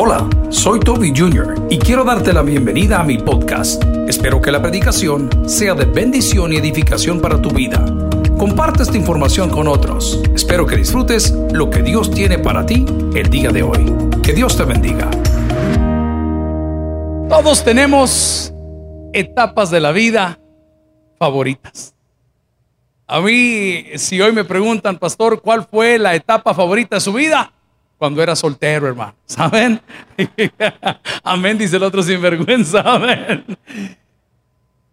Hola, soy Toby Jr. y quiero darte la bienvenida a mi podcast. Espero que la predicación sea de bendición y edificación para tu vida. Comparte esta información con otros. Espero que disfrutes lo que Dios tiene para ti el día de hoy. Que Dios te bendiga. Todos tenemos etapas de la vida favoritas. A mí, si hoy me preguntan, pastor, ¿cuál fue la etapa favorita de su vida? Cuando era soltero, hermano. ¿Saben? Amén, dice el otro sinvergüenza. Amén.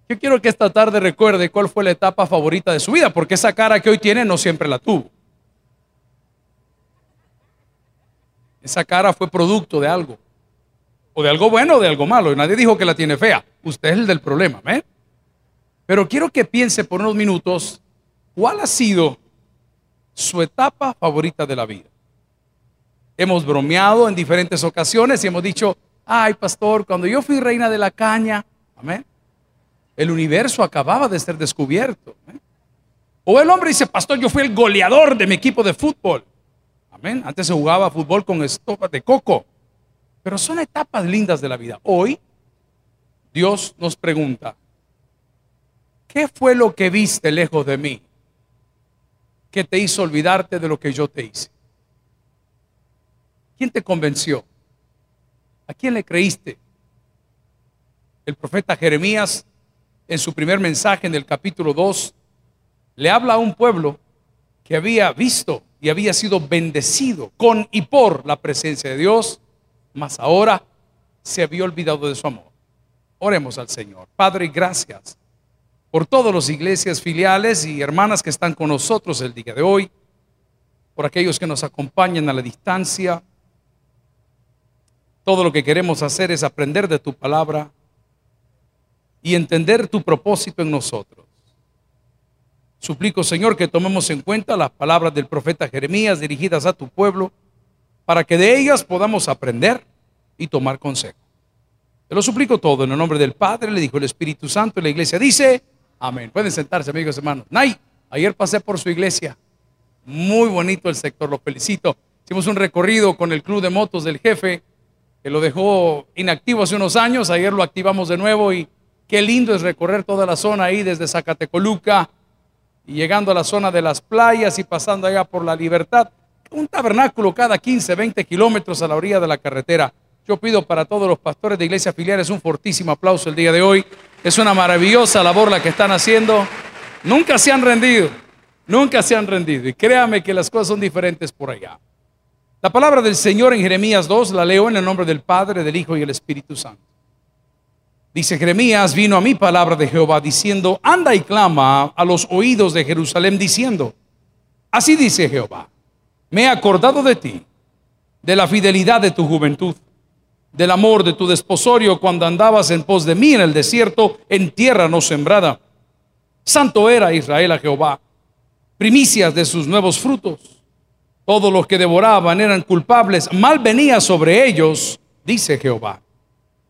Yo quiero que esta tarde recuerde cuál fue la etapa favorita de su vida, porque esa cara que hoy tiene no siempre la tuvo. Esa cara fue producto de algo. O de algo bueno o de algo malo. Y nadie dijo que la tiene fea. Usted es el del problema. ¿eh? Pero quiero que piense por unos minutos ¿Cuál ha sido su etapa favorita de la vida? Hemos bromeado en diferentes ocasiones y hemos dicho, ay pastor, cuando yo fui reina de la caña, amén, el universo acababa de ser descubierto. O el hombre dice, pastor, yo fui el goleador de mi equipo de fútbol. Amén. Antes se jugaba fútbol con estopa de coco. Pero son etapas lindas de la vida. Hoy Dios nos pregunta, ¿qué fue lo que viste lejos de mí? que te hizo olvidarte de lo que yo te hice? ¿Quién te convenció? ¿A quién le creíste? El profeta Jeremías, en su primer mensaje en el capítulo 2, le habla a un pueblo que había visto y había sido bendecido con y por la presencia de Dios, mas ahora se había olvidado de su amor. Oremos al Señor. Padre, gracias por todas las iglesias filiales y hermanas que están con nosotros el día de hoy, por aquellos que nos acompañan a la distancia. Todo lo que queremos hacer es aprender de tu palabra y entender tu propósito en nosotros. Suplico, Señor, que tomemos en cuenta las palabras del profeta Jeremías dirigidas a tu pueblo, para que de ellas podamos aprender y tomar consejo. Te lo suplico todo en el nombre del Padre, le dijo el Espíritu Santo, y la iglesia dice, Amén. Pueden sentarse, amigos hermanos. Nay, ayer pasé por su iglesia. Muy bonito el sector, lo felicito. Hicimos un recorrido con el club de motos del jefe, que lo dejó inactivo hace unos años. Ayer lo activamos de nuevo y qué lindo es recorrer toda la zona ahí desde Zacatecoluca y llegando a la zona de las playas y pasando allá por la libertad. Un tabernáculo cada 15, 20 kilómetros a la orilla de la carretera. Yo pido para todos los pastores de iglesias filiales un fortísimo aplauso el día de hoy. Es una maravillosa labor la que están haciendo. Nunca se han rendido, nunca se han rendido. Y créame que las cosas son diferentes por allá. La palabra del Señor en Jeremías 2 la leo en el nombre del Padre, del Hijo y del Espíritu Santo. Dice Jeremías, vino a mí palabra de Jehová diciendo, anda y clama a los oídos de Jerusalén diciendo, así dice Jehová, me he acordado de ti, de la fidelidad de tu juventud del amor de tu desposorio cuando andabas en pos de mí en el desierto, en tierra no sembrada. Santo era Israel a Jehová, primicias de sus nuevos frutos. Todos los que devoraban eran culpables, mal venía sobre ellos, dice Jehová.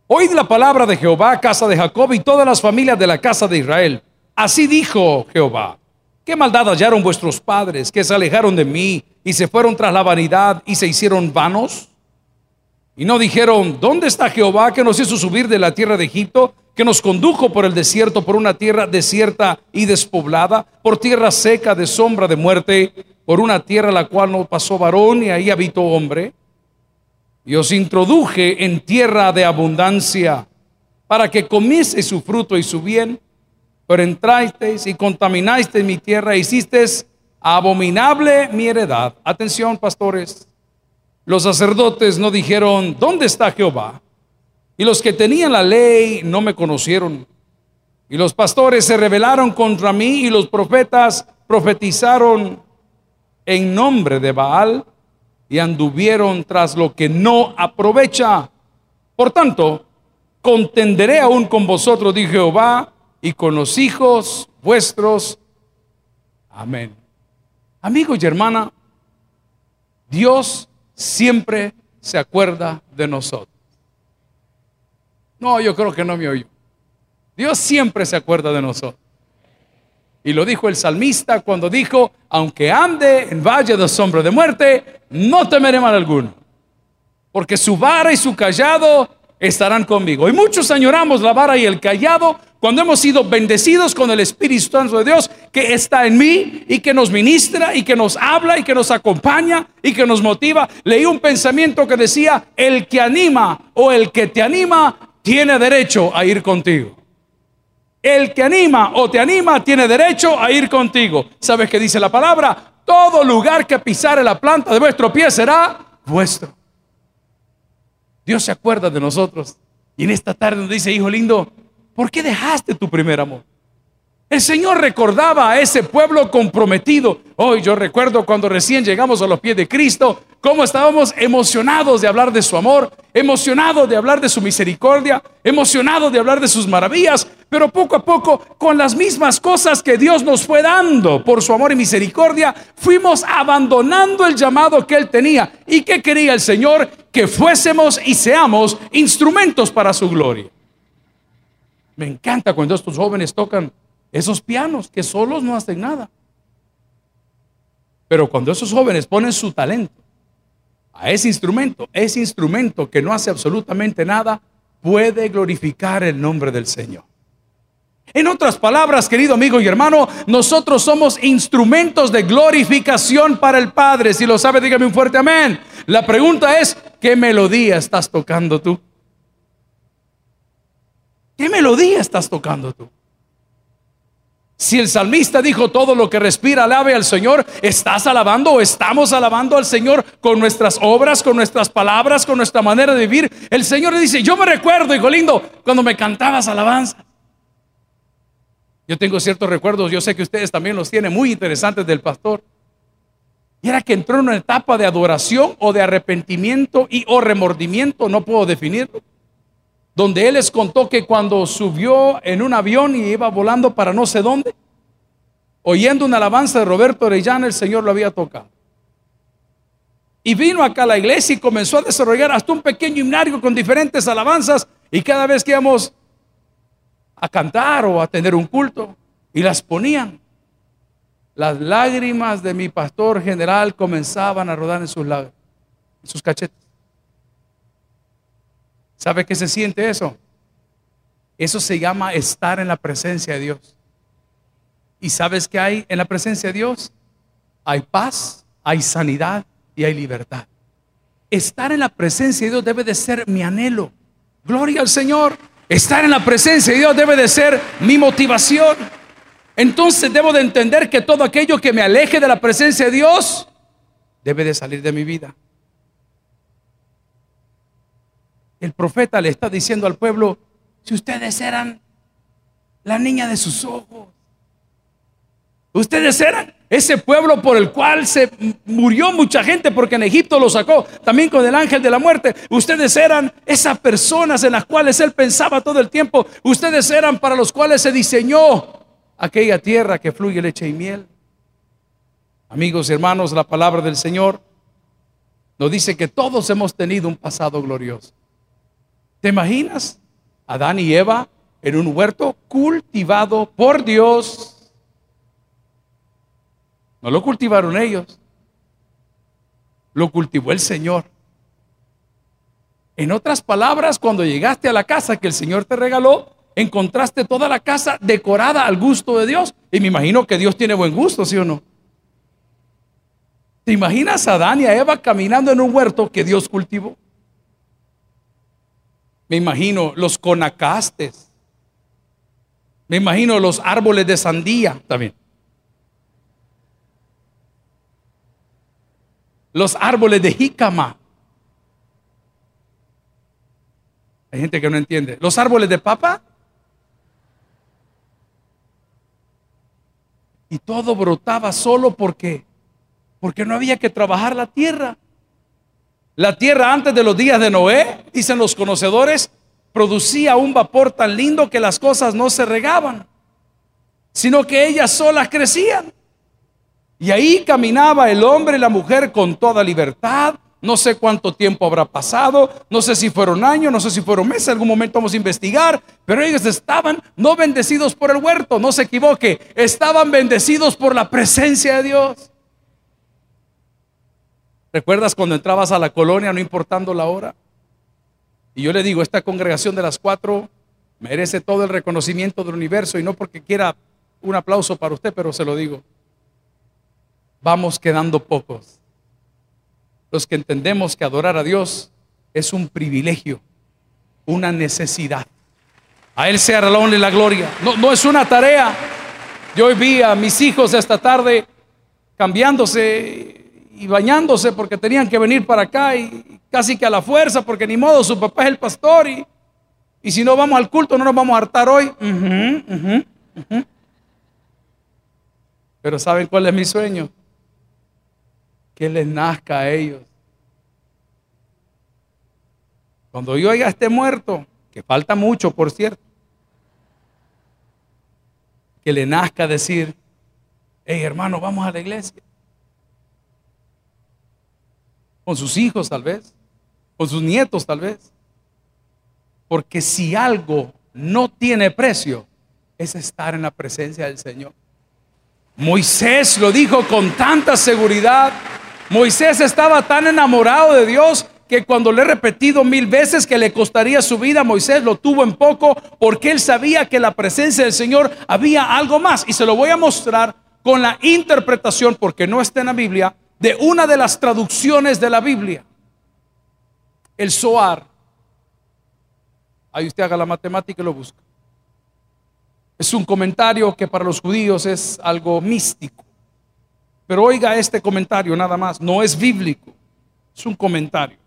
Oíd la palabra de Jehová, casa de Jacob y todas las familias de la casa de Israel. Así dijo Jehová. ¿Qué maldad hallaron vuestros padres que se alejaron de mí y se fueron tras la vanidad y se hicieron vanos? Y no dijeron, ¿dónde está Jehová que nos hizo subir de la tierra de Egipto, que nos condujo por el desierto, por una tierra desierta y despoblada, por tierra seca de sombra de muerte, por una tierra la cual no pasó varón y ahí habitó hombre? Y os introduje en tierra de abundancia, para que comiese su fruto y su bien, pero entrasteis y contaminasteis mi tierra, e hicisteis abominable mi heredad. Atención, pastores. Los sacerdotes no dijeron, ¿dónde está Jehová? Y los que tenían la ley no me conocieron. Y los pastores se rebelaron contra mí y los profetas profetizaron en nombre de Baal y anduvieron tras lo que no aprovecha. Por tanto, contenderé aún con vosotros, dijo Jehová, y con los hijos vuestros. Amén. Amigos y hermana, Dios siempre se acuerda de nosotros. No, yo creo que no me oyó. Dios siempre se acuerda de nosotros. Y lo dijo el salmista cuando dijo, aunque ande en valle de sombra de muerte, no temeré mal alguno. porque su vara y su callado estarán conmigo. Y muchos añoramos la vara y el callado cuando hemos sido bendecidos con el Espíritu Santo de Dios que está en mí y que nos ministra y que nos habla y que nos acompaña y que nos motiva. Leí un pensamiento que decía, el que anima o el que te anima tiene derecho a ir contigo. El que anima o te anima tiene derecho a ir contigo. ¿Sabes qué dice la palabra? Todo lugar que pisare la planta de vuestro pie será vuestro. Dios se acuerda de nosotros. Y en esta tarde nos dice, hijo lindo, ¿por qué dejaste tu primer amor? El Señor recordaba a ese pueblo comprometido. Hoy yo recuerdo cuando recién llegamos a los pies de Cristo, cómo estábamos emocionados de hablar de su amor, emocionados de hablar de su misericordia, emocionados de hablar de sus maravillas, pero poco a poco, con las mismas cosas que Dios nos fue dando por su amor y misericordia, fuimos abandonando el llamado que Él tenía. ¿Y que quería el Señor? Que fuésemos y seamos instrumentos para su gloria. Me encanta cuando estos jóvenes tocan esos pianos que solos no hacen nada. Pero cuando esos jóvenes ponen su talento a ese instrumento, ese instrumento que no hace absolutamente nada, puede glorificar el nombre del Señor. En otras palabras, querido amigo y hermano, nosotros somos instrumentos de glorificación para el Padre. Si lo sabe, dígame un fuerte amén. La pregunta es, ¿qué melodía estás tocando tú? ¿Qué melodía estás tocando tú? Si el salmista dijo todo lo que respira, alabe al Señor, ¿estás alabando o estamos alabando al Señor con nuestras obras, con nuestras palabras, con nuestra manera de vivir? El Señor le dice, yo me recuerdo, hijo lindo, cuando me cantabas alabanza. Yo tengo ciertos recuerdos, yo sé que ustedes también los tienen muy interesantes del pastor. Y era que entró en una etapa de adoración o de arrepentimiento y o remordimiento, no puedo definirlo donde él les contó que cuando subió en un avión y iba volando para no sé dónde, oyendo una alabanza de Roberto Orellana, el Señor lo había tocado. Y vino acá a la iglesia y comenzó a desarrollar hasta un pequeño himnario con diferentes alabanzas. Y cada vez que íbamos a cantar o a tener un culto, y las ponían, las lágrimas de mi pastor general comenzaban a rodar en sus, en sus cachetes. ¿Sabe qué se siente eso? Eso se llama estar en la presencia de Dios. ¿Y sabes qué hay en la presencia de Dios? Hay paz, hay sanidad y hay libertad. Estar en la presencia de Dios debe de ser mi anhelo. Gloria al Señor. Estar en la presencia de Dios debe de ser mi motivación. Entonces debo de entender que todo aquello que me aleje de la presencia de Dios debe de salir de mi vida. El profeta le está diciendo al pueblo, si ustedes eran la niña de sus ojos, ustedes eran ese pueblo por el cual se murió mucha gente porque en Egipto lo sacó, también con el ángel de la muerte, ustedes eran esas personas en las cuales él pensaba todo el tiempo, ustedes eran para los cuales se diseñó aquella tierra que fluye leche y miel. Amigos y hermanos, la palabra del Señor nos dice que todos hemos tenido un pasado glorioso. ¿Te imaginas? Adán y Eva en un huerto cultivado por Dios. No lo cultivaron ellos, lo cultivó el Señor. En otras palabras, cuando llegaste a la casa que el Señor te regaló, encontraste toda la casa decorada al gusto de Dios. Y me imagino que Dios tiene buen gusto, ¿sí o no? ¿Te imaginas a Adán y a Eva caminando en un huerto que Dios cultivó? Me imagino los conacastes. Me imagino los árboles de sandía también. Los árboles de jícama. Hay gente que no entiende. Los árboles de papa. Y todo brotaba solo porque porque no había que trabajar la tierra. La tierra antes de los días de Noé, dicen los conocedores, producía un vapor tan lindo que las cosas no se regaban, sino que ellas solas crecían. Y ahí caminaba el hombre y la mujer con toda libertad. No sé cuánto tiempo habrá pasado, no sé si fueron años, no sé si fueron meses, algún momento vamos a investigar, pero ellos estaban no bendecidos por el huerto, no se equivoque, estaban bendecidos por la presencia de Dios. ¿Recuerdas cuando entrabas a la colonia no importando la hora? Y yo le digo, esta congregación de las cuatro merece todo el reconocimiento del universo y no porque quiera un aplauso para usted, pero se lo digo. Vamos quedando pocos. Los que entendemos que adorar a Dios es un privilegio, una necesidad. A Él sea la honra y la gloria. No, no es una tarea. Yo vi a mis hijos esta tarde cambiándose y bañándose porque tenían que venir para acá y casi que a la fuerza porque ni modo su papá es el pastor y, y si no vamos al culto no nos vamos a hartar hoy. Pero ¿saben cuál es mi sueño? Que les nazca a ellos. Cuando yo ya esté muerto, que falta mucho por cierto, que le nazca decir, hey hermano, vamos a la iglesia. Con sus hijos tal vez, con sus nietos tal vez. Porque si algo no tiene precio, es estar en la presencia del Señor. Moisés lo dijo con tanta seguridad. Moisés estaba tan enamorado de Dios que cuando le he repetido mil veces que le costaría su vida, Moisés lo tuvo en poco porque él sabía que la presencia del Señor había algo más. Y se lo voy a mostrar con la interpretación, porque no está en la Biblia, de una de las traducciones de la Biblia. El Zoar. Ahí usted haga la matemática y lo busca. Es un comentario que para los judíos es algo místico. Pero oiga este comentario nada más, no es bíblico, es un comentario.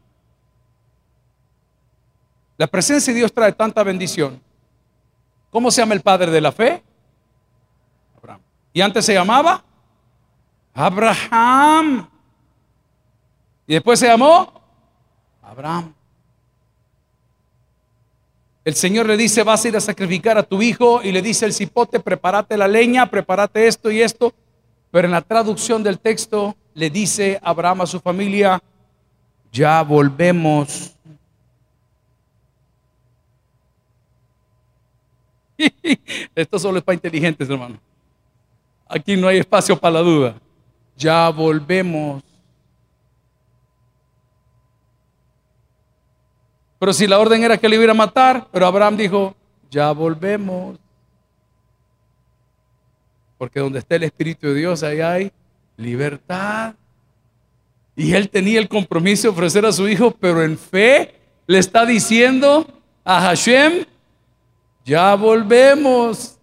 La presencia de Dios trae tanta bendición. ¿Cómo se llama el padre de la fe? Abraham. ¿Y antes se llamaba? Abraham. ¿Y después se llamó? Abraham. El Señor le dice, vas a ir a sacrificar a tu hijo y le dice el cipote, prepárate la leña, prepárate esto y esto. Pero en la traducción del texto le dice Abraham a su familia, ya volvemos Esto solo es para inteligentes, hermano. Aquí no hay espacio para la duda. Ya volvemos. Pero si la orden era que le iba a matar, pero Abraham dijo, ya volvemos. Porque donde está el Espíritu de Dios, ahí hay libertad. Y él tenía el compromiso de ofrecer a su hijo, pero en fe le está diciendo a Hashem, ya volvemos.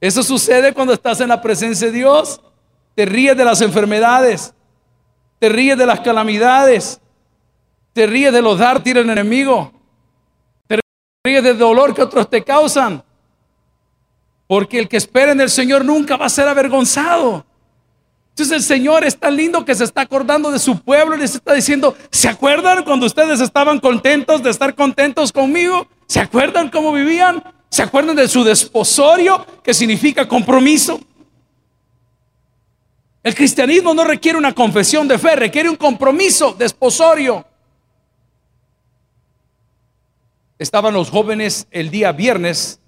Eso sucede cuando estás en la presencia de Dios. Te ríes de las enfermedades, te ríes de las calamidades, te ríes de los dar del enemigo, te ríes del dolor que otros te causan. Porque el que espera en el Señor nunca va a ser avergonzado. Entonces el Señor es tan lindo que se está acordando de su pueblo y les está diciendo, ¿se acuerdan cuando ustedes estaban contentos de estar contentos conmigo? ¿Se acuerdan cómo vivían? ¿Se acuerdan de su desposorio que significa compromiso? El cristianismo no requiere una confesión de fe, requiere un compromiso desposorio. Estaban los jóvenes el día viernes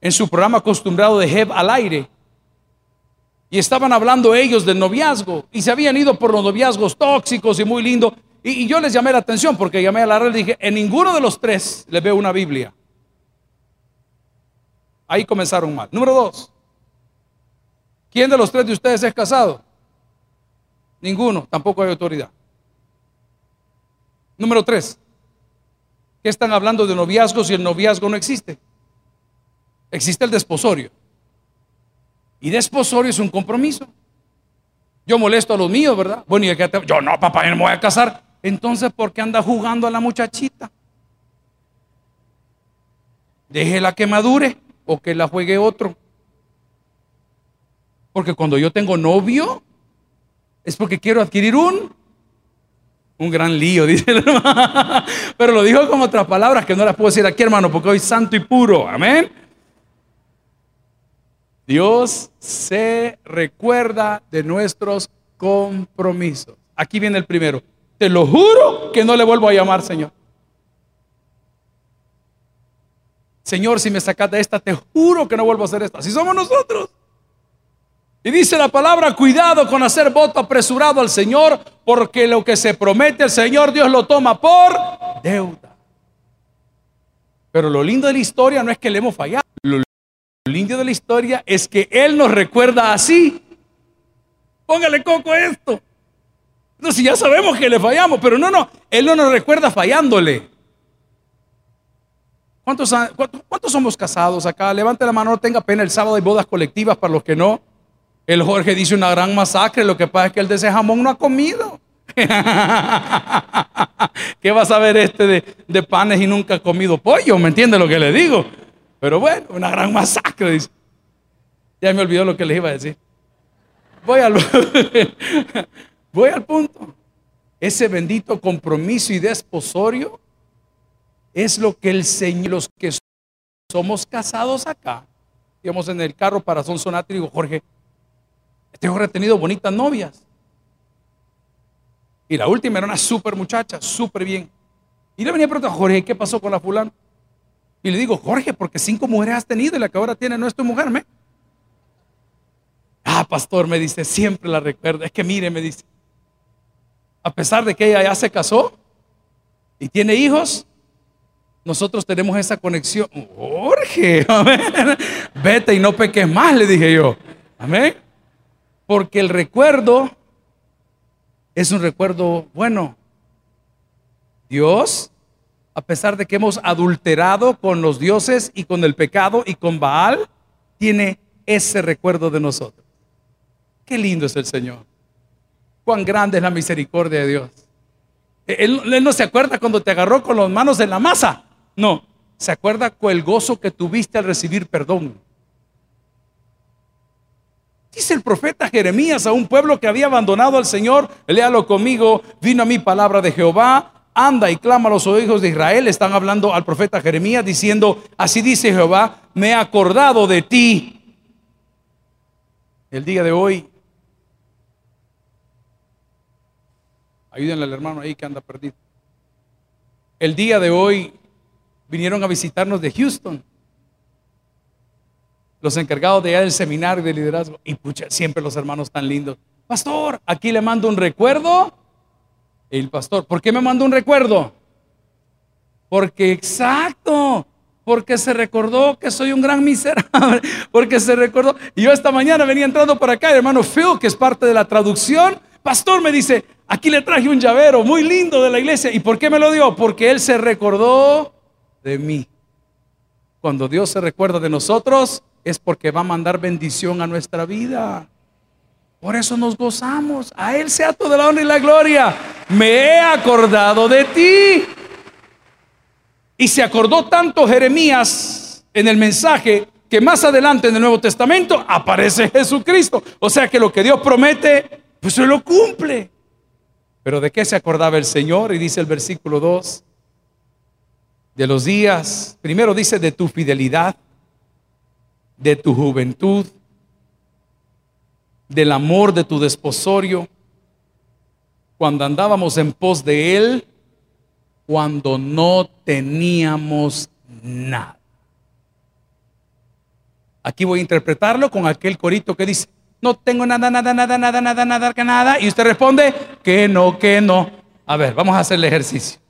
en su programa acostumbrado de Heb al aire y estaban hablando ellos del noviazgo y se habían ido por los noviazgos tóxicos y muy lindo. Y, yo les llamé la atención porque llamé a la red y dije, en ninguno de los tres le veo una Biblia. Ahí comenzaron mal. Número dos, ¿quién de los tres de ustedes es casado? Ninguno, tampoco hay autoridad. Número tres, ¿qué están hablando de noviazgos si el noviazgo no existe? Existe el desposorio. Y desposorio es un compromiso. Yo molesto a los míos, ¿verdad? Bueno, y yo no, papá, yo no me voy a casar. Entonces, ¿por qué anda jugando a la muchachita? Déjela que madure o que la juegue otro. Porque cuando yo tengo novio, es porque quiero adquirir un, un gran lío, dice el hermano. Pero lo dijo con otras palabras que no las puedo decir aquí, hermano, porque hoy santo y puro. Amén. Dios se recuerda de nuestros compromisos. Aquí viene el primero. Te lo juro que no le vuelvo a llamar, Señor. Señor, si me sacas de esta, te juro que no vuelvo a hacer esta. Así somos nosotros. Y dice la palabra, cuidado con hacer voto apresurado al Señor, porque lo que se promete el Señor, Dios lo toma por deuda. Pero lo lindo de la historia no es que le hemos fallado. Lo lindo de la historia es que Él nos recuerda así. Póngale coco a esto. Si ya sabemos que le fallamos, pero no, no, Él no nos recuerda fallándole. ¿Cuántos, ¿Cuántos, somos casados acá? Levante la mano, no tenga pena. El sábado hay bodas colectivas para los que no. El Jorge dice una gran masacre. Lo que pasa es que el de ese jamón no ha comido. ¿Qué va a saber este de, de, panes y nunca ha comido pollo? ¿Me entiende lo que le digo? Pero bueno, una gran masacre, dice. Ya me olvidó lo que les iba a decir. Voy al, voy al punto. Ese bendito compromiso y desposorio es lo que el Señor, los que somos casados acá, íbamos en el carro para Sonsonate y digo, Jorge, este Jorge ha tenido bonitas novias. Y la última era una súper muchacha, súper bien. Y le venía a preguntar, Jorge, ¿qué pasó con la fulana? Y le digo, Jorge, porque cinco mujeres has tenido y la que ahora tiene no es tu mujer, ¿me? Ah, pastor, me dice, siempre la recuerdo. Es que mire, me dice, a pesar de que ella ya se casó y tiene hijos, nosotros tenemos esa conexión. Jorge, vete y no peques más, le dije yo. Amén. Porque el recuerdo es un recuerdo bueno. Dios, a pesar de que hemos adulterado con los dioses y con el pecado y con Baal, tiene ese recuerdo de nosotros. Qué lindo es el Señor. Cuán grande es la misericordia de Dios. Él, él, no se acuerda cuando te agarró con las manos en la masa. No, se acuerda con el gozo que tuviste al recibir perdón. Dice el profeta Jeremías a un pueblo que había abandonado al Señor, léalo conmigo, vino a mí palabra de Jehová, anda y clama a los hijos de Israel, están hablando al profeta Jeremías diciendo, así dice Jehová, me he acordado de ti. El día de hoy, ayúdenle al hermano ahí que anda perdido. El día de hoy vinieron a visitarnos de Houston los encargados de allá del seminario de liderazgo. Y pucha, siempre los hermanos tan lindos. Pastor, aquí le mando un recuerdo. El pastor, ¿por qué me mando un recuerdo? Porque exacto, porque se recordó que soy un gran miserable, porque se recordó. Y yo esta mañana venía entrando por acá, el hermano Phil, que es parte de la traducción, pastor me dice, aquí le traje un llavero muy lindo de la iglesia. ¿Y por qué me lo dio? Porque él se recordó de mí. Cuando Dios se recuerda de nosotros, es porque va a mandar bendición a nuestra vida. Por eso nos gozamos. A Él sea toda la honra y la gloria. Me he acordado de ti. Y se acordó tanto Jeremías en el mensaje que más adelante en el Nuevo Testamento aparece Jesucristo. O sea que lo que Dios promete, pues se lo cumple. Pero ¿de qué se acordaba el Señor? Y dice el versículo 2, de los días, primero dice de tu fidelidad de tu juventud, del amor de tu desposorio, cuando andábamos en pos de Él, cuando no teníamos nada. Aquí voy a interpretarlo con aquel corito que dice, no tengo nada, nada, nada, nada, nada, nada, nada. Y usted responde, que no, que no. A ver, vamos a hacer el ejercicio.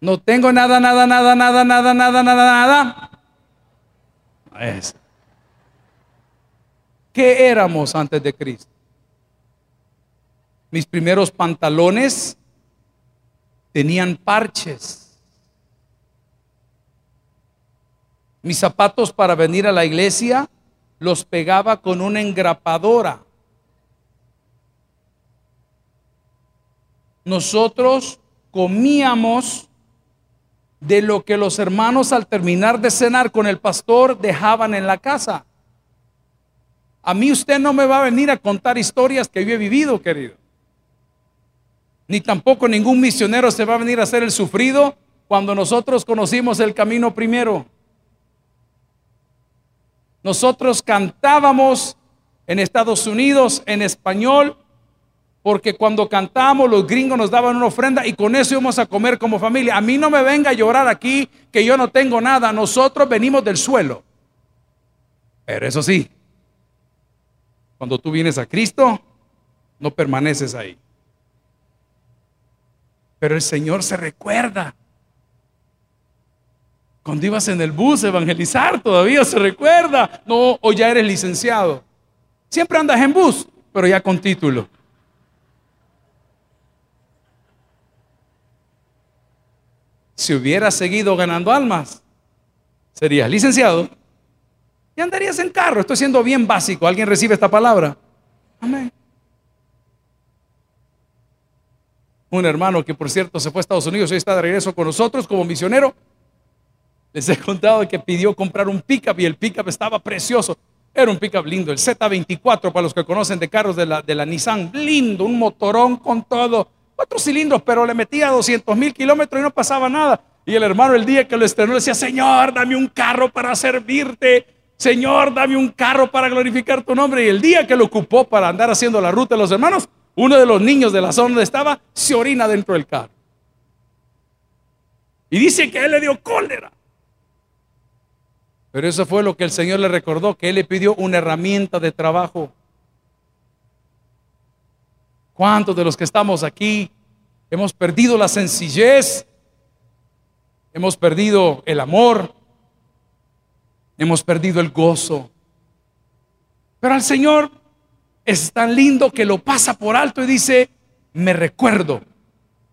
No tengo nada, nada, nada, nada, nada, nada, nada, nada. ¿Qué éramos antes de Cristo? Mis primeros pantalones tenían parches. Mis zapatos para venir a la iglesia los pegaba con una engrapadora. Nosotros comíamos de lo que los hermanos al terminar de cenar con el pastor dejaban en la casa. A mí usted no me va a venir a contar historias que yo he vivido, querido. Ni tampoco ningún misionero se va a venir a hacer el sufrido cuando nosotros conocimos el camino primero. Nosotros cantábamos en Estados Unidos en español porque cuando cantamos, los gringos nos daban una ofrenda y con eso íbamos a comer como familia. A mí no me venga a llorar aquí que yo no tengo nada. Nosotros venimos del suelo. Pero eso sí, Cuando tú vienes a Cristo, no permaneces ahí. Pero el Señor se recuerda. Cuando ibas en el bus a evangelizar, todavía se recuerda. No, o ya eres licenciado. Siempre andas en bus, pero ya con título. Si hubieras seguido ganando almas, serías licenciado y andarías en carro. Estoy siendo bien básico. ¿Alguien recibe esta palabra? Amén. Un hermano que por cierto se fue a Estados Unidos y está de regreso con nosotros como misionero. Les he contado que pidió comprar un pickup y el pickup estaba precioso. Era un pickup lindo, el Z24 para los que conocen de carros de la Nissan. Lindo, un motorón con todo. Cuatro cilindros, pero le metía 200 mil kilómetros y no pasaba nada. Y el hermano el día que lo estrenó decía, Señor, dame un carro para servirte. Señor, dame un carro para glorificar tu nombre. Y el día que lo ocupó para andar haciendo la ruta de los hermanos, uno de los niños de la zona donde estaba se orina dentro del carro. Y dice que él le dio cólera. Pero eso fue lo que el Señor le recordó, que Él le pidió una herramienta de trabajo. ¿Cuántos de los que estamos aquí hemos perdido la sencillez? Hemos perdido el amor. Hemos perdido el gozo. Pero al Señor es tan lindo que lo pasa por alto y dice, me recuerdo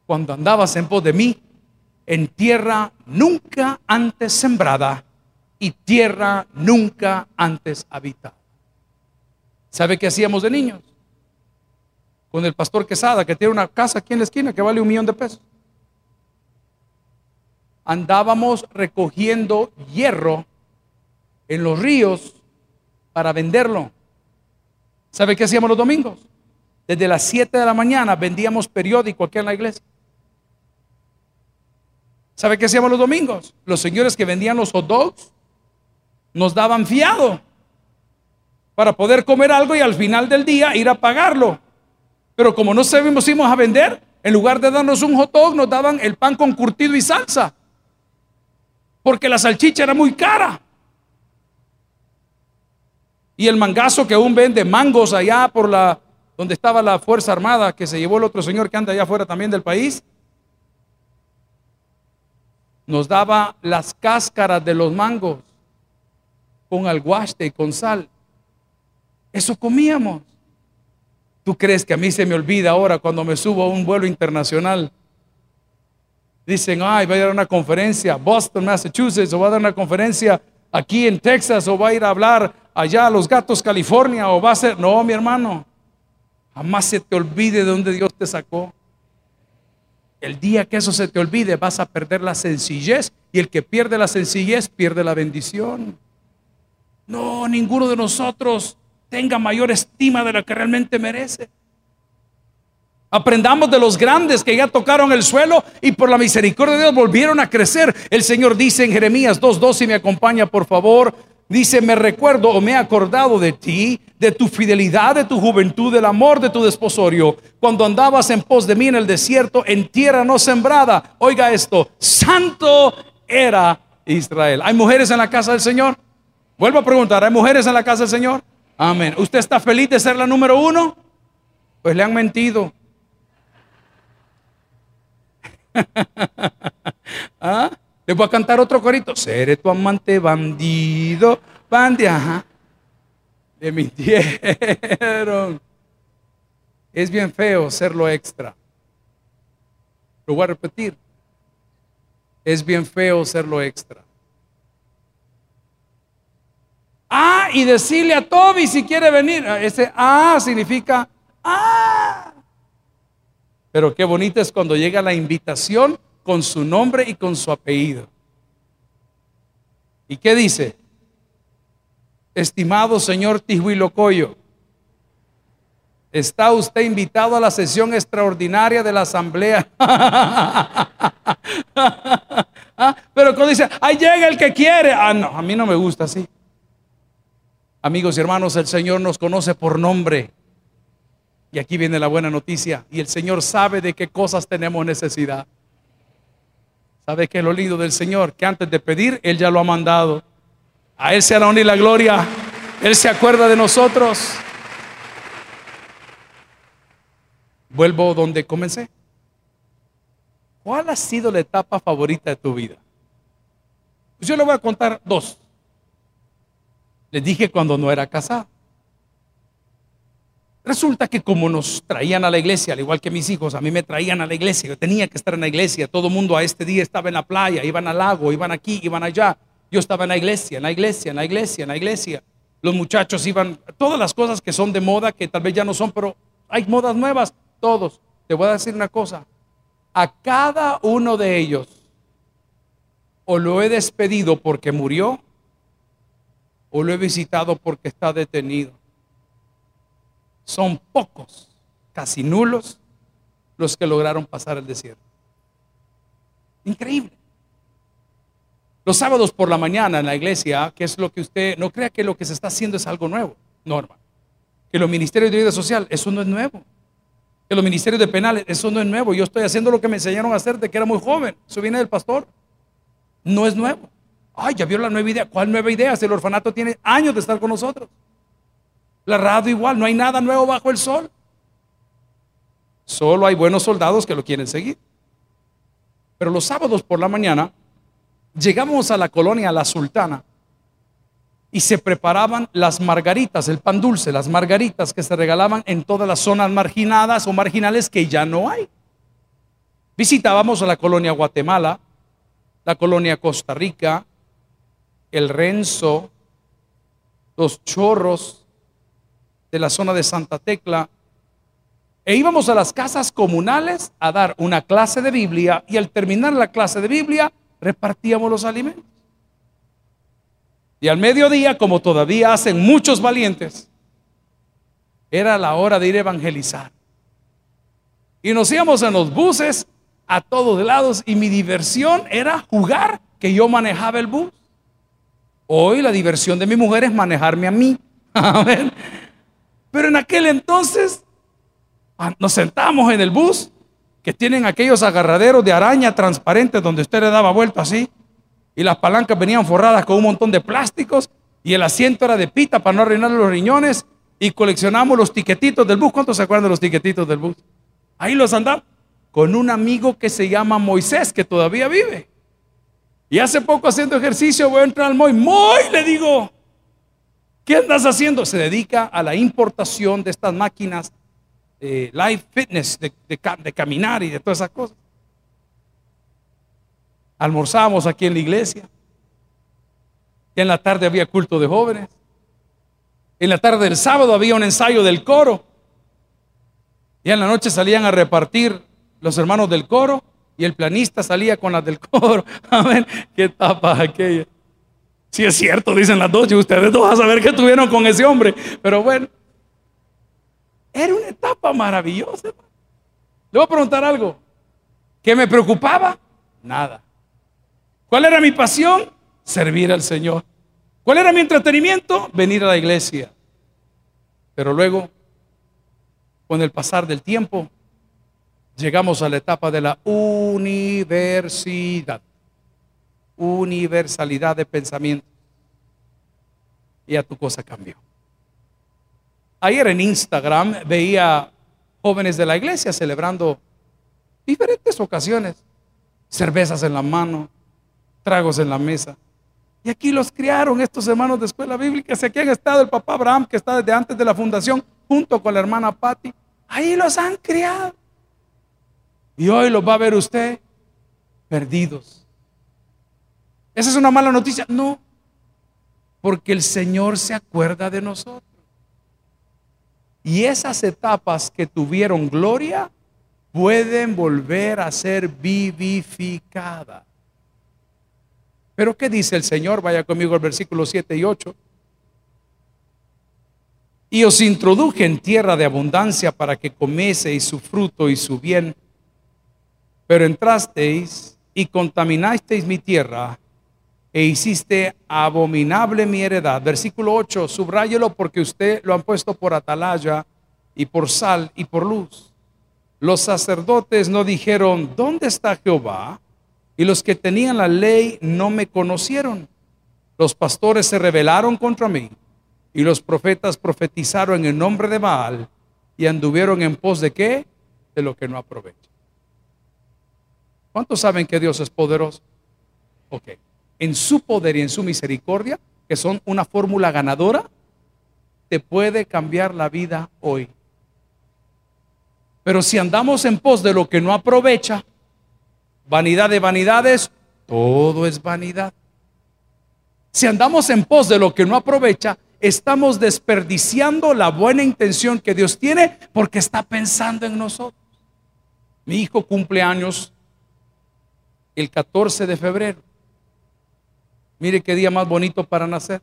cuando andabas en pos de mí en tierra nunca antes sembrada y tierra nunca antes habitada. ¿Sabe qué hacíamos de niños? Con el pastor Quesada, que tiene una casa aquí en la esquina que vale un millón de pesos. Andábamos recogiendo hierro en los ríos para venderlo. ¿Sabe qué hacíamos los domingos? Desde las 7 de la mañana vendíamos periódico aquí en la iglesia. ¿Sabe qué hacíamos los domingos? Los señores que vendían los hot dogs nos daban fiado para poder comer algo y al final del día ir a pagarlo. Pero como no sabemos si íbamos a vender, en lugar de darnos un hot dog, nos daban el pan con curtido y salsa. Porque la salchicha era muy cara. Y el mangazo que aún vende mangos allá por la donde estaba la Fuerza Armada que se llevó el otro señor que anda allá afuera también del país, nos daba las cáscaras de los mangos con alguaste y con sal. Eso comíamos. ¿Tú crees que a mí se me olvida ahora cuando me subo a un vuelo internacional? Dicen, ay, voy a dar una conferencia Boston, Massachusetts, o va a dar una conferencia aquí en Texas, o va a ir a hablar allá a Los Gatos, California, o va a ser, no, mi hermano, jamás se te olvide de dónde Dios te sacó. El día que eso se te olvide, vas a perder la sencillez, y el que pierde la sencillez pierde la bendición. No, ninguno de nosotros tenga mayor estima de la que realmente merece. Aprendamos de los grandes que ya tocaron el suelo y por la misericordia de Dios volvieron a crecer. El Señor dice en Jeremías 2.2, si me acompaña por favor, dice, me recuerdo o me he acordado de ti, de tu fidelidad, de tu juventud, del amor de tu desposorio, cuando andabas en pos de mí en el desierto, en tierra no sembrada. Oiga esto, santo era Israel. ¿Hay mujeres en la casa del Señor? Vuelvo a preguntar, ¿hay mujeres en la casa del Señor? Amén. ¿Usted está feliz de ser la número uno? Pues le han mentido. ¿Ah? Le voy a cantar otro corito. Seré tu amante bandido, bandido. Ajá. Le mintieron. Es bien feo ser lo extra. Lo voy a repetir. Es bien feo ser lo extra. Ah, y decirle a Toby si quiere venir. Ah, ese ah significa ah. Pero qué bonito es cuando llega la invitación con su nombre y con su apellido. ¿Y qué dice? Estimado señor Tijuilocoyo, está usted invitado a la sesión extraordinaria de la asamblea. Ah, pero cuando dice, ahí llega el que quiere. Ah, no, a mí no me gusta así. Amigos y hermanos, el Señor nos conoce por nombre. Y aquí viene la buena noticia. Y el Señor sabe de qué cosas tenemos necesidad. ¿Sabe qué es lo lindo del Señor? Que antes de pedir, Él ya lo ha mandado. A Él se honra y la gloria. Él se acuerda de nosotros. vuelvo donde comencé. ¿Cuál ha sido la etapa favorita de tu vida? Pues yo le voy a contar dos. Les dije cuando no era casado. Resulta que como nos traían a la iglesia, al igual que mis hijos, a mí me traían a la iglesia, yo tenía que estar en la iglesia, todo el mundo a este día estaba en la playa, iban al lago, iban aquí, iban allá, yo estaba en la iglesia, en la iglesia, en la iglesia, en la iglesia. Los muchachos iban, todas las cosas que son de moda, que tal vez ya no son, pero hay modas nuevas, todos. Te voy a decir una cosa, a cada uno de ellos o lo he despedido porque murió o lo he visitado porque está detenido son pocos, casi nulos, los que lograron pasar el desierto. Increíble. Los sábados por la mañana en la iglesia, que es lo que usted, no crea que lo que se está haciendo es algo nuevo, Norma. Que los ministerios de vida social, eso no es nuevo. Que los ministerios de penales, eso no es nuevo. Yo estoy haciendo lo que me enseñaron a hacer de que era muy joven. Eso viene del pastor. No es nuevo. Ay, ya vio la nueva idea. ¿Cuál nueva idea? Si el orfanato tiene años de estar con nosotros. La radio igual, no hay nada nuevo bajo el sol. Solo hay buenos soldados que lo quieren seguir. Pero los sábados por la mañana llegamos a la colonia La Sultana y se preparaban las margaritas, el pan dulce, las margaritas que se regalaban en todas las zonas marginadas o marginales que ya no hay. Visitábamos a la colonia Guatemala, la colonia Costa Rica, el Renzo, los Chorros, de la zona de Santa Tecla, e íbamos a las casas comunales a dar una clase de Biblia y al terminar la clase de Biblia repartíamos los alimentos. Y al mediodía, como todavía hacen muchos valientes, era la hora de ir a evangelizar. Y nos íbamos en los buses a todos lados y mi diversión era jugar que yo manejaba el bus. Hoy la diversión de mi mujer es manejarme a mí. Amén. Pero en aquel entonces ah, nos sentamos en el bus que tienen aquellos agarraderos de araña transparentes donde usted le daba vuelta así y las palancas venían forradas con un montón de plásticos y el asiento era de pita para no arruinar los riñones y coleccionamos los tiquetitos del bus. ¿Cuántos se acuerdan de los tiquetitos del bus? Ahí los andamos con un amigo que se llama Moisés, que todavía vive. Y hace poco haciendo ejercicio voy a entrar al Moy. Le digo, ¿Qué andas haciendo? Se dedica a la importación de estas máquinas eh, live fitness, de, de, caminar y de todas esas cosas. Almorzamos aquí en la iglesia. Y en la tarde había culto de jóvenes. En la tarde del sábado había un ensayo del coro. Y en la noche salían a repartir los hermanos del coro y el planista salía con las del coro. Amén. Qué tapa aquella. Si es cierto, dicen las dos, y ustedes dos a saber qué tuvieron con ese hombre. Pero bueno, era una etapa maravillosa. Le voy a preguntar algo. ¿Qué me preocupaba? Nada. ¿Cuál era mi pasión? Servir al Señor. ¿Cuál era mi entretenimiento? Venir a la iglesia. Pero luego, con el pasar del tiempo, llegamos a la etapa de la universidad universalidad de pensamiento. Y a tu cosa cambió. Ayer en Instagram veía jóvenes de la iglesia celebrando diferentes ocasiones. Cervezas en la mano, tragos en la mesa. Y aquí los criaron estos hermanos de escuela bíblica. Aquí han estado el papá Abraham, que está desde antes de la fundación, junto con la hermana Patty. Ahí los han criado. Y hoy los va a ver usted perdidos, ¿Esa es una mala noticia? No, porque el Señor se acuerda de nosotros. Y esas etapas que tuvieron gloria pueden volver a ser vivificadas. Pero ¿qué dice el Señor? Vaya conmigo al versículo 7 y 8. Y os introduje en tierra de abundancia para que comeseis su fruto y su bien. Pero entrasteis y contaminasteis mi tierra e hiciste abominable mi heredad. Versículo 8, subráyelo porque usted lo han puesto por atalaya y por sal y por luz. Los sacerdotes no dijeron, ¿dónde está Jehová? Y los que tenían la ley no me conocieron. Los pastores se rebelaron contra mí y los profetas profetizaron en nombre de Baal y anduvieron en pos de qué? de lo que no aprovecha. ¿Cuántos saben que Dios es poderoso? Ok. En su poder y en su misericordia, que son una fórmula ganadora, te puede cambiar la vida hoy. Pero si andamos en pos de lo que no aprovecha, vanidad de vanidades, todo es vanidad. Si andamos en pos de lo que no aprovecha, estamos desperdiciando la buena intención que Dios tiene porque está pensando en nosotros. Mi hijo cumple años el 14 de febrero. Mire qué día más bonito para nacer.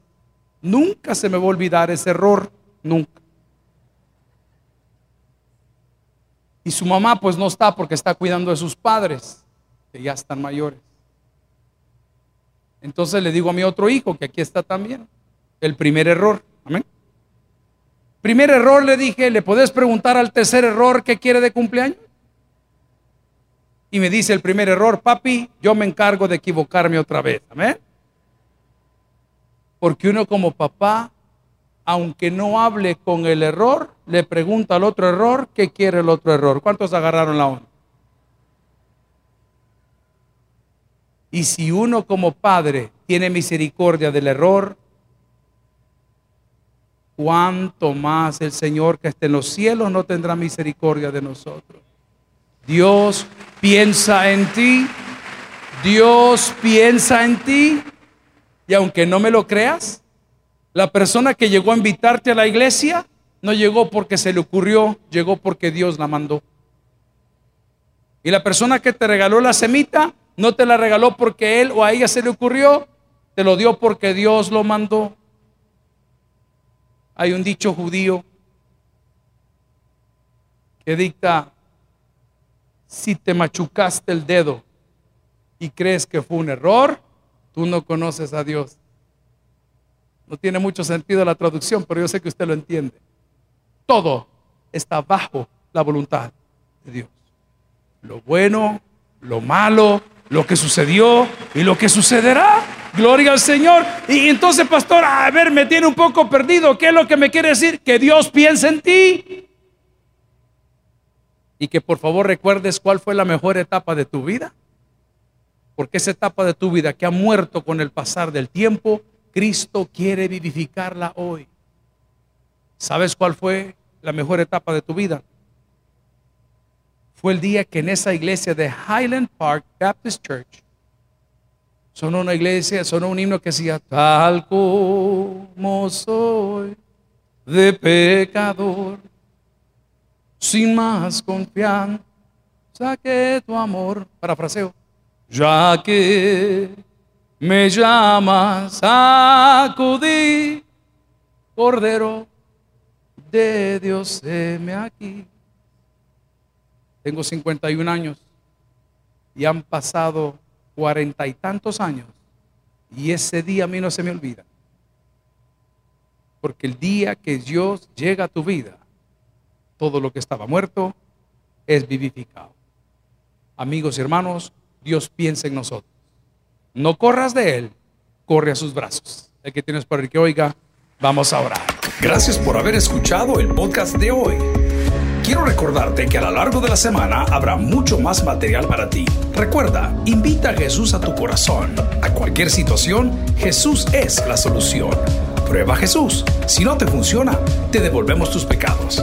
Nunca se me va a olvidar ese error, nunca. Y su mamá pues no está porque está cuidando de sus padres, que ya están mayores. Entonces le digo a mi otro hijo, que aquí está también, el primer error. Amén. Primer error le dije, ¿le podés preguntar al tercer error qué quiere de cumpleaños? Y me dice el primer error, papi, yo me encargo de equivocarme otra vez. Amén. Porque uno como papá, aunque no hable con el error, le pregunta al otro error qué quiere el otro error. ¿Cuántos agarraron la onda? Y si uno como padre tiene misericordia del error, cuánto más el Señor que esté en los cielos no tendrá misericordia de nosotros. Dios piensa en ti. Dios piensa en ti. Y aunque no me lo creas, la persona que llegó a invitarte a la iglesia no llegó porque se le ocurrió, llegó porque Dios la mandó. Y la persona que te regaló la semita no te la regaló porque él o a ella se le ocurrió, te lo dio porque Dios lo mandó. Hay un dicho judío que dicta, si te machucaste el dedo y crees que fue un error, tú no conoces a Dios. No tiene mucho sentido la traducción, pero yo sé que usted lo entiende. Todo está bajo la voluntad de Dios. Lo bueno, lo malo, lo que sucedió y lo que sucederá. Gloria al Señor. Y entonces, pastor, a ver, me tiene un poco perdido. ¿Qué es lo que me quiere decir? Que Dios piensa en ti y que por favor recuerdes cuál fue la mejor etapa de tu vida. Porque esa etapa de tu vida que ha muerto con el pasar del tiempo, Cristo quiere vivificarla hoy. ¿Sabes cuál fue la mejor etapa de tu vida? Fue el día que en esa iglesia de Highland Park Baptist Church sonó una iglesia, sonó un himno que decía, tal como soy de pecador sin más confianza que tu amor. Parafraseo. Ya que me llamas a acudir, Cordero de Dios, heme aquí. Tengo 51 años y han pasado cuarenta y tantos años y ese día a mí no se me olvida. Porque el día que Dios llega a tu vida, todo lo que estaba muerto es vivificado. Amigos y hermanos, Dios piensa en nosotros. No corras de Él, corre a sus brazos. El que tienes para el que oiga, vamos a orar. Gracias por haber escuchado el podcast de hoy. Quiero recordarte que a lo largo de la semana habrá mucho más material para ti. Recuerda, invita a Jesús a tu corazón. A cualquier situación, Jesús es la solución. Prueba Jesús. Si no te funciona, te devolvemos tus pecados.